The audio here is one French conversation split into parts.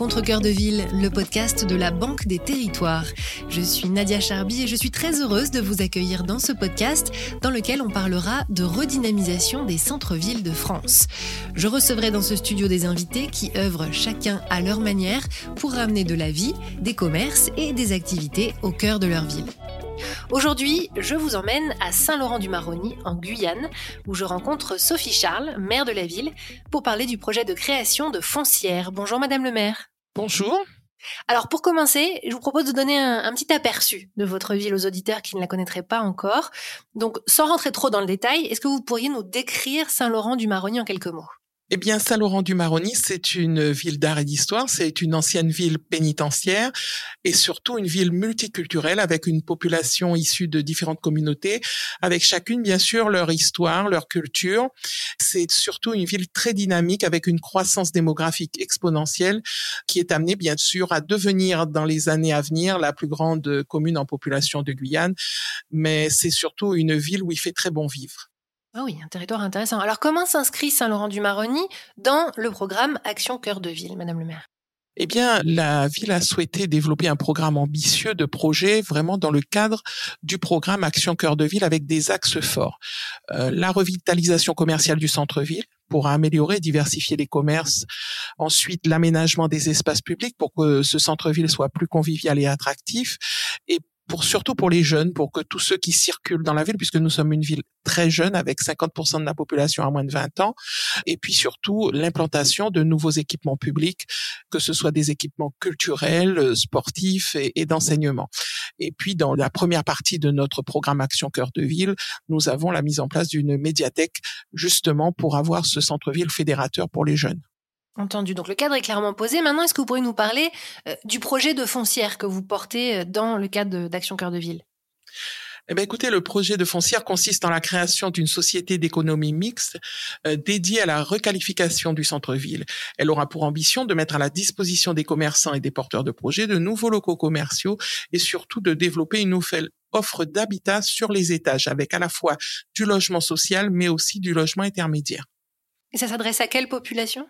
Rencontre Cœur de Ville, le podcast de la Banque des Territoires. Je suis Nadia Charby et je suis très heureuse de vous accueillir dans ce podcast dans lequel on parlera de redynamisation des centres-villes de France. Je recevrai dans ce studio des invités qui œuvrent chacun à leur manière pour ramener de la vie, des commerces et des activités au cœur de leur ville. Aujourd'hui, je vous emmène à Saint-Laurent-du-Maroni, en Guyane, où je rencontre Sophie Charles, maire de la ville, pour parler du projet de création de foncières. Bonjour Madame le maire. Bonjour. Alors pour commencer, je vous propose de donner un, petit aperçu de votre ville aux auditeurs qui ne la connaîtraient pas encore. Donc sans rentrer trop dans le détail, est-ce que vous pourriez nous décrire Saint-Laurent-du-Maroni en quelques mots? Eh bien, Saint-Laurent-du-Maroni, c'est une ville d'art et d'histoire, c'est une ancienne ville pénitentiaire et surtout une ville multiculturelle avec une population issue de différentes communautés, avec chacune, bien sûr, leur histoire, leur culture. C'est surtout une ville très dynamique avec une croissance démographique exponentielle qui est amenée, bien sûr, à devenir dans les années à venir la plus grande commune en population de Guyane. Mais c'est surtout une ville où il fait très bon vivre. Ah oui, un territoire intéressant. Alors comment s'inscrit Saint-Laurent-du-Maroni dans le programme Action Cœur de Ville, Madame le maire? Eh bien, la ville a souhaité développer un programme ambitieux de projet vraiment dans le cadre du programme Action Cœur de Ville avec des axes forts. Euh, la revitalisation commerciale du centre-ville pour améliorer, diversifier les commerces. Ensuite, l'aménagement des espaces publics pour que ce centre-ville soit plus convivial et attractif. Pour surtout pour les jeunes, pour que tous ceux qui circulent dans la ville, puisque nous sommes une ville très jeune avec 50% de la population à moins de 20 ans, et puis surtout l'implantation de nouveaux équipements publics, que ce soit des équipements culturels, sportifs et, et d'enseignement. Et puis dans la première partie de notre programme Action Cœur de Ville, nous avons la mise en place d'une médiathèque justement pour avoir ce centre-ville fédérateur pour les jeunes. Entendu. Donc le cadre est clairement posé. Maintenant, est-ce que vous pourriez nous parler euh, du projet de foncière que vous portez euh, dans le cadre d'Action Cœur de Ville? Eh bien, écoutez, le projet de foncière consiste en la création d'une société d'économie mixte euh, dédiée à la requalification du centre-ville. Elle aura pour ambition de mettre à la disposition des commerçants et des porteurs de projets de nouveaux locaux commerciaux et surtout de développer une nouvelle offre d'habitat sur les étages avec à la fois du logement social mais aussi du logement intermédiaire. Et ça s'adresse à quelle population?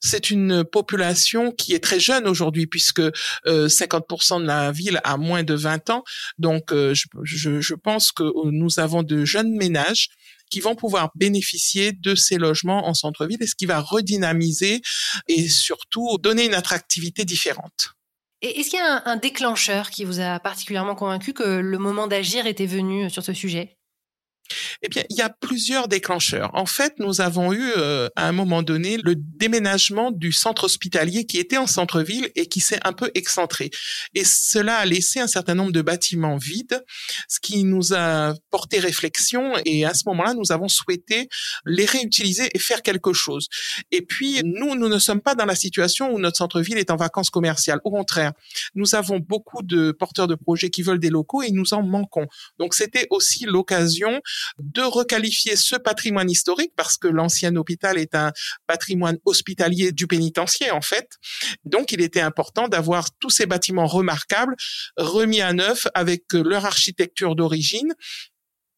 C'est une population qui est très jeune aujourd'hui puisque 50% euh, de la ville a moins de 20 ans. Donc, euh, je, pense que nous avons de jeunes ménages qui vont pouvoir bénéficier de ces logements en centre-ville et ce qui va redynamiser et surtout donner une attractivité différente. Est-ce qu'il y a un déclencheur qui vous a particulièrement convaincu que le moment d'agir était venu sur ce sujet? Eh bien, il y a plusieurs déclencheurs. En fait, nous avons eu euh, à un moment donné le déménagement du centre hospitalier qui était en centre-ville et qui s'est un peu excentré. Et cela a laissé un certain nombre de bâtiments vides, ce qui nous a porté réflexion. Et à ce moment-là, nous avons souhaité les réutiliser et faire quelque chose. Et puis, nous, nous ne sommes pas dans la situation où notre centre-ville est en vacances commerciales. Au contraire, nous avons beaucoup de porteurs de projets qui veulent des locaux et nous en manquons. Donc, c'était aussi l'occasion de requalifier ce patrimoine historique parce que l'ancien hôpital est un patrimoine hospitalier du pénitencier en fait. Donc il était important d'avoir tous ces bâtiments remarquables remis à neuf avec leur architecture d'origine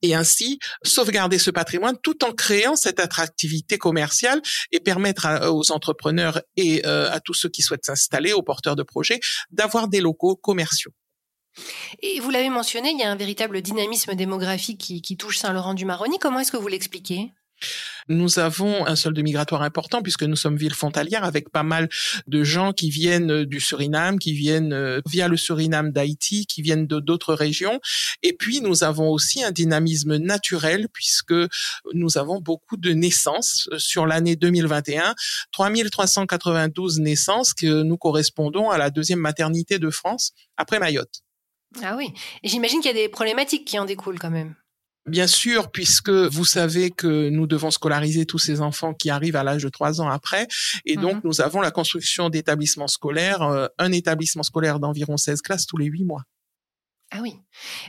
et ainsi sauvegarder ce patrimoine tout en créant cette attractivité commerciale et permettre aux entrepreneurs et euh, à tous ceux qui souhaitent s'installer, aux porteurs de projets, d'avoir des locaux commerciaux. Et vous l'avez mentionné, il y a un véritable dynamisme démographique qui, touche Saint-Laurent-du-Maroni. Comment est-ce que vous l'expliquez? Nous avons un solde migratoire important puisque nous sommes ville frontalière avec pas mal de gens qui viennent du Suriname, qui viennent euh, via le Suriname d'Haïti, qui viennent de d'autres régions. Et puis nous avons aussi un dynamisme naturel puisque nous avons beaucoup de naissances euh, sur l'année 2021, 3392 naissances que nous correspondons à la deuxième maternité de France après Mayotte. Ah oui. Et j'imagine qu'il y a des problématiques qui en découlent quand même. Bien sûr, puisque vous savez que nous devons scolariser tous ces enfants qui arrivent à l'âge de trois ans après, et donc mhm. nous avons la construction d'établissements scolaires, euh, un établissement scolaire d'environ 16 classes tous les huit mois. Ah oui.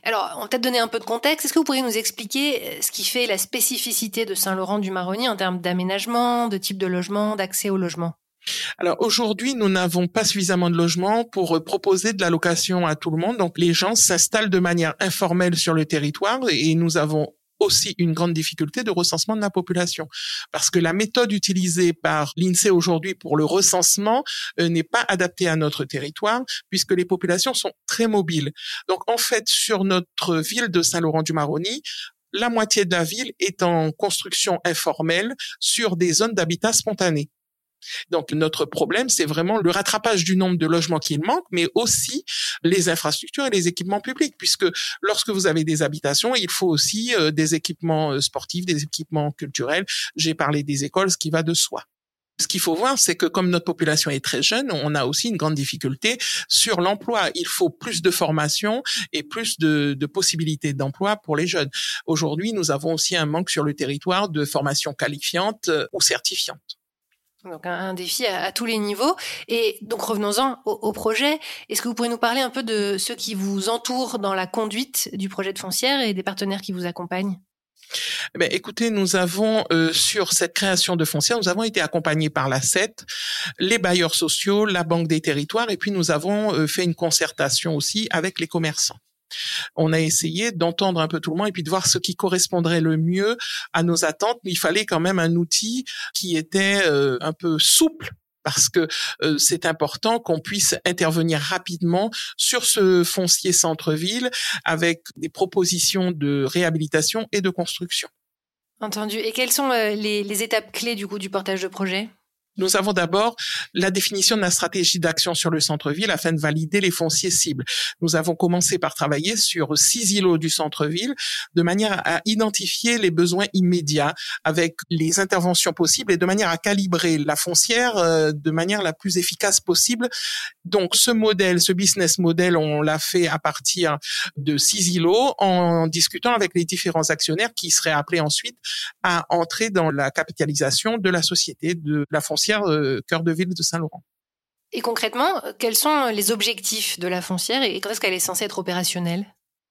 Alors, on va peut-être donner un peu de contexte. Est-ce que vous pourriez nous expliquer euh, ce qui fait la spécificité de Saint-Laurent-du-Maroni en termes d'aménagement, de type de logement, d'accès au logement? Alors aujourd'hui, nous n'avons pas suffisamment de logements pour euh, proposer de la location à tout le monde. Donc les gens s'installent de manière informelle sur le territoire et nous avons aussi une grande difficulté de recensement de la population parce que la méthode utilisée par l'INSEE aujourd'hui pour le recensement euh, n'est pas adaptée à notre territoire puisque les populations sont très mobiles. Donc en fait, sur notre ville de Saint-Laurent-du-Maroni, la moitié de la ville est en construction informelle sur des zones d'habitat spontané. Donc notre problème, c'est vraiment le rattrapage du nombre de logements qu'il manque, mais aussi les infrastructures et les équipements publics, puisque lorsque vous avez des habitations, il faut aussi euh, des équipements euh, sportifs, des équipements culturels. J'ai parlé des écoles, ce qui va de soi. Ce qu'il faut voir, c'est que comme notre population est très jeune, on a aussi une grande difficulté sur l'emploi. Il faut plus de formation et plus de, de possibilités d'emploi pour les jeunes. Aujourd'hui, nous avons aussi un manque sur le territoire de formation qualifiante euh, ou certifiante. Donc un, défi à, tous les niveaux. Et donc revenons-en au, projet. Est-ce que vous pourriez nous parler un peu de ceux qui vous entourent dans la conduite du projet de foncière et des partenaires qui vous accompagnent? Eh écoutez, nous avons euh, sur cette création de foncière, nous avons été accompagnés par la CET, les bailleurs sociaux, la Banque des territoires, et puis nous avons euh, fait une concertation aussi avec les commerçants. On a essayé d'entendre un peu tout le monde et puis de voir ce qui correspondrait le mieux à nos attentes, mais il fallait quand même un outil qui était euh, un peu souple parce que euh, c'est important qu'on puisse intervenir rapidement sur ce foncier centre-ville avec des propositions de réhabilitation et de construction. Entendu. Et quelles sont euh, les, les étapes clés du coup du portage de projet? Nous avons d'abord la définition de la stratégie d'action sur le centre-ville afin de valider les fonciers cibles. Nous avons commencé par travailler sur six îlots du centre-ville de manière à identifier les besoins immédiats avec les interventions possibles et de manière à calibrer la foncière euh, de manière la plus efficace possible. Donc ce modèle, ce business model, on l'a fait à partir de six îlots en discutant avec les différents actionnaires qui seraient appelés ensuite à entrer dans la capitalisation de la société de la foncière euh, cœur de ville de Saint-Laurent. Et concrètement, quels sont les objectifs de la foncière et quand est-ce qu'elle est censée être opérationnelle?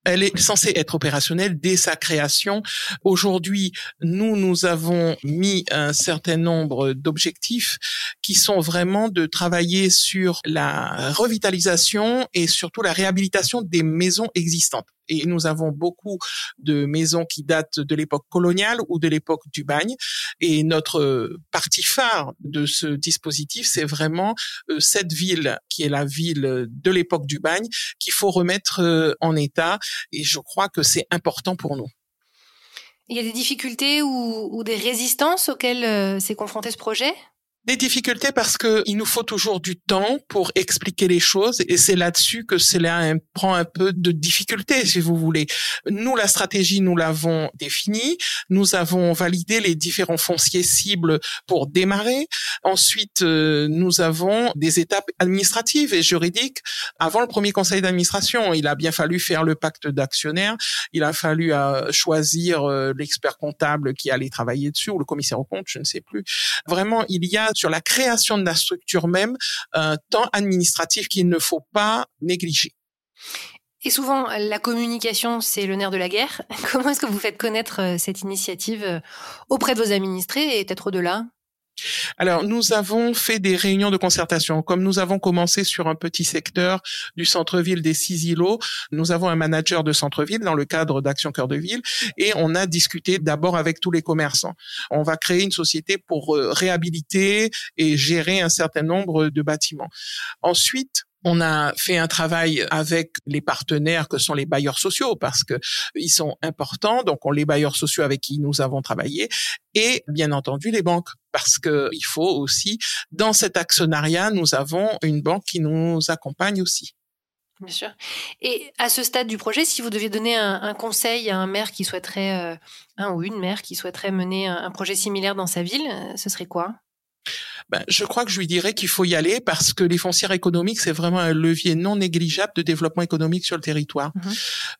Elle est censée être opérationnelle dès sa création. Aujourd'hui, nous, nous avons mis un certain nombre d'objectifs qui sont vraiment de travailler sur la revitalisation et surtout la réhabilitation des maisons existantes et nous avons beaucoup de maisons qui datent de l'époque coloniale ou de l'époque du bagne. Et notre partie phare de ce dispositif, c'est vraiment euh, cette ville qui est la ville de l'époque du bagne qu'il faut remettre euh, en état. Et je crois que c'est important pour nous. Il y a des difficultés ou, des résistances auxquelles euh, s'est confronté ce projet? Des difficultés parce que il nous faut toujours du temps pour expliquer les choses et c'est là-dessus que cela prend un peu de difficulté, si vous voulez. Nous, la stratégie, nous l'avons définie. Nous avons validé les différents fonciers cibles pour démarrer. Ensuite, euh, nous avons des étapes administratives et juridiques avant le premier conseil d'administration. Il a bien fallu faire le pacte d'actionnaires. Il a fallu euh, choisir euh, l'expert comptable qui allait travailler dessus ou le commissaire au compte, je ne sais plus. Vraiment, il y a sur la création de la structure même un temps administratif qu'il ne faut pas négliger. Et souvent, la communication, c'est le nerf de la guerre. Comment est-ce que vous faites connaître euh, cette initiative euh, auprès de vos administrés et peut-être au-delà? Alors, nous avons fait des réunions de concertation. Comme nous avons commencé sur un petit secteur du centre-ville des six îlots, nous avons un manager de centre-ville dans le cadre d'Action Cœur de Ville et on a discuté d'abord avec tous les commerçants. On va créer une société pour euh, réhabiliter et gérer un certain nombre de bâtiments. Ensuite, on a fait un travail avec les partenaires que sont les bailleurs sociaux parce que ils sont importants. Donc, on les bailleurs sociaux avec qui nous avons travaillé et bien entendu les banques parce que il faut aussi dans cet actionnariat, nous avons une banque qui nous accompagne aussi. Bien sûr. Et à ce stade du projet, si vous deviez donner un, conseil à un maire qui souhaiterait, euh, un ou une maire qui souhaiterait mener un projet similaire dans sa ville, euh, ce serait quoi? Ben, je crois que je lui dirais qu'il faut y aller parce que les foncières économiques, c'est vraiment un levier non négligeable de développement économique sur le territoire. Mhm.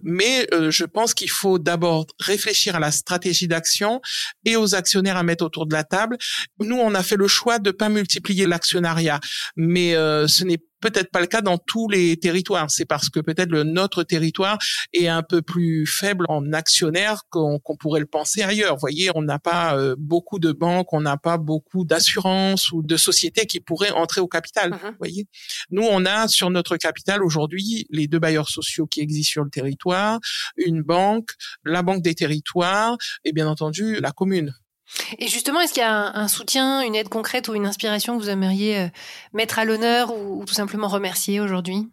Mais euh, je pense qu'il faut d'abord réfléchir à la stratégie d'action et aux actionnaires à mettre autour de la table. Nous, on a fait le choix de pas multiplier l'actionnariat, mais euh, ce n'est peut-être pas le cas dans tous les territoires. C'est parce que peut-être le notre territoire est un peu plus faible en actionnaires qu'on pourrait le penser ailleurs. Vous voyez, on n'a pas euh, beaucoup de banques, on n'a pas beaucoup d'assurances, d'assurance ou de société qui pourraient entrer au capital. Mhm. Vous voyez, nous on a sur notre capital aujourd'hui les deux bailleurs sociaux qui existent sur le territoire, une banque, la banque des territoires et bien entendu la commune. Et justement, est-ce qu'il y a un, soutien, une aide concrète ou une inspiration que vous aimeriez euh, mettre à l'honneur ou, ou tout simplement remercier aujourd'hui?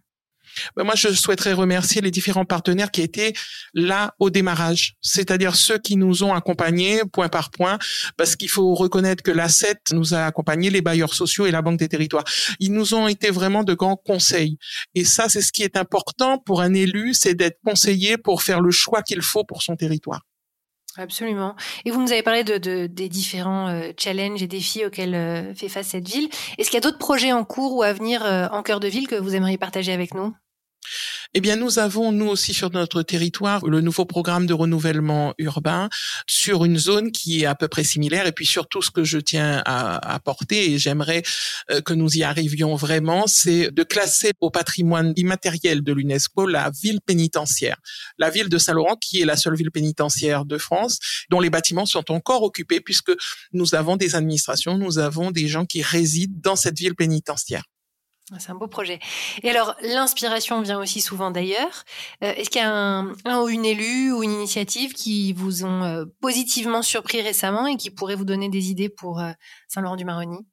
Ben, moi, je souhaiterais remercier les différents partenaires qui étaient là au démarrage, c'est-à-dire ceux qui nous ont accompagnés point par point, parce qu'il faut reconnaître que l'ACET nous a accompagnés, les bailleurs sociaux et la Banque des territoires. Ils nous ont été vraiment de grands conseils. Et ça, c'est ce qui est important pour un élu, c'est d'être conseillé pour faire le choix qu'il faut pour son territoire. Absolument. Et vous nous avez parlé de, de des différents euh, challenges et défis auxquels euh, fait face cette ville. Est-ce qu'il y a d'autres projets en cours ou à venir euh, en cœur de ville que vous aimeriez partager avec nous? Eh bien, nous avons, nous aussi, sur notre territoire, le nouveau programme de renouvellement urbain sur une zone qui est à peu près similaire. Et puis, surtout, ce que je tiens à apporter, et j'aimerais euh, que nous y arrivions vraiment, c'est de classer au patrimoine immatériel de l'UNESCO la ville pénitentiaire. La ville de Saint-Laurent, qui est la seule ville pénitentiaire de France, dont les bâtiments sont encore occupés, puisque nous avons des administrations, nous avons des gens qui résident dans cette ville pénitentiaire. C'est un beau projet. Et alors, l'inspiration vient aussi souvent d'ailleurs. Euh, Est-ce qu'il y a un, un, ou une élue ou une initiative qui vous ont euh, positivement surpris récemment et qui pourrait vous donner des idées pour euh, Saint-Laurent-du-Maroni?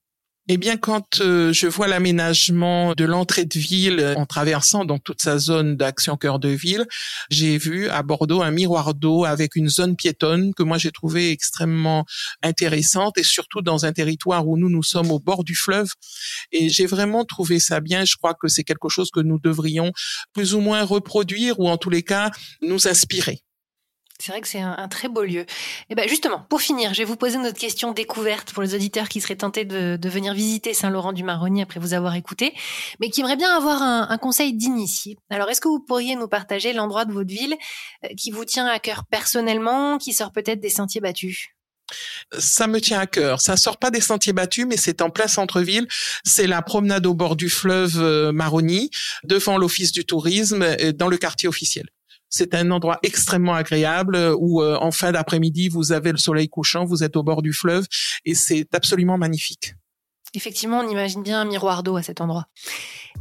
Eh bien, quand euh, je vois l'aménagement de l'entrée de ville euh, en traversant donc toute sa zone d'action cœur de ville, j'ai vu à Bordeaux un miroir d'eau avec une zone piétonne que moi j'ai trouvé extrêmement intéressante et surtout dans un territoire où nous nous sommes au bord du fleuve. Et j'ai vraiment trouvé ça bien. Je crois que c'est quelque chose que nous devrions plus ou moins reproduire ou en tous les cas nous inspirer. C'est vrai que c'est un, très beau lieu. Et ben justement, pour finir, je vais vous poser notre question découverte pour les auditeurs qui seraient tentés de, venir visiter Saint-Laurent-du-Maroni après vous avoir écouté, mais qui aimeraient bien avoir un, un conseil d'initié. Alors, est-ce que vous pourriez nous partager l'endroit de votre ville euh, qui vous tient à cœur personnellement, qui sort peut-être des sentiers battus? Ça me tient à cœur. Ça sort pas des sentiers battus, mais c'est en plein centre-ville. C'est la promenade au bord du fleuve euh, Maroni, devant l'office du tourisme, dans le quartier officiel. C'est un endroit extrêmement agréable où euh, en fin d'après-midi, vous avez le soleil couchant, vous êtes au bord du fleuve et c'est absolument magnifique. Effectivement, on imagine bien un miroir d'eau à cet endroit.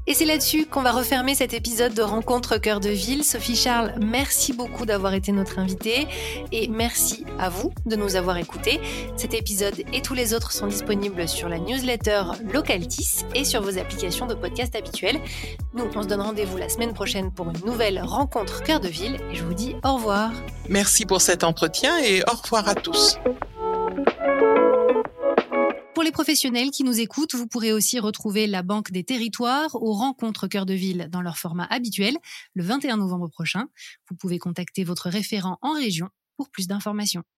Et c'est là-dessus qu'on va refermer cet épisode de Rencontre Cœur de Ville. Sophie Charles, merci beaucoup d'avoir été notre invitée et merci à vous de nous avoir écoutés. Cet épisode et tous les autres sont disponibles sur la newsletter Localtis et sur vos applications de podcast habituelles. Nous, on se donne rendez-vous la semaine prochaine pour une nouvelle Rencontre Cœur de Ville et je vous dis au revoir. Merci pour cet entretien et au revoir à tous. Pour les professionnels qui nous écoutent, vous pourrez aussi retrouver la Banque des Territoires aux rencontres cœur de ville dans leur format habituel le 21 novembre prochain. Vous pouvez contacter votre référent en région pour plus d'informations.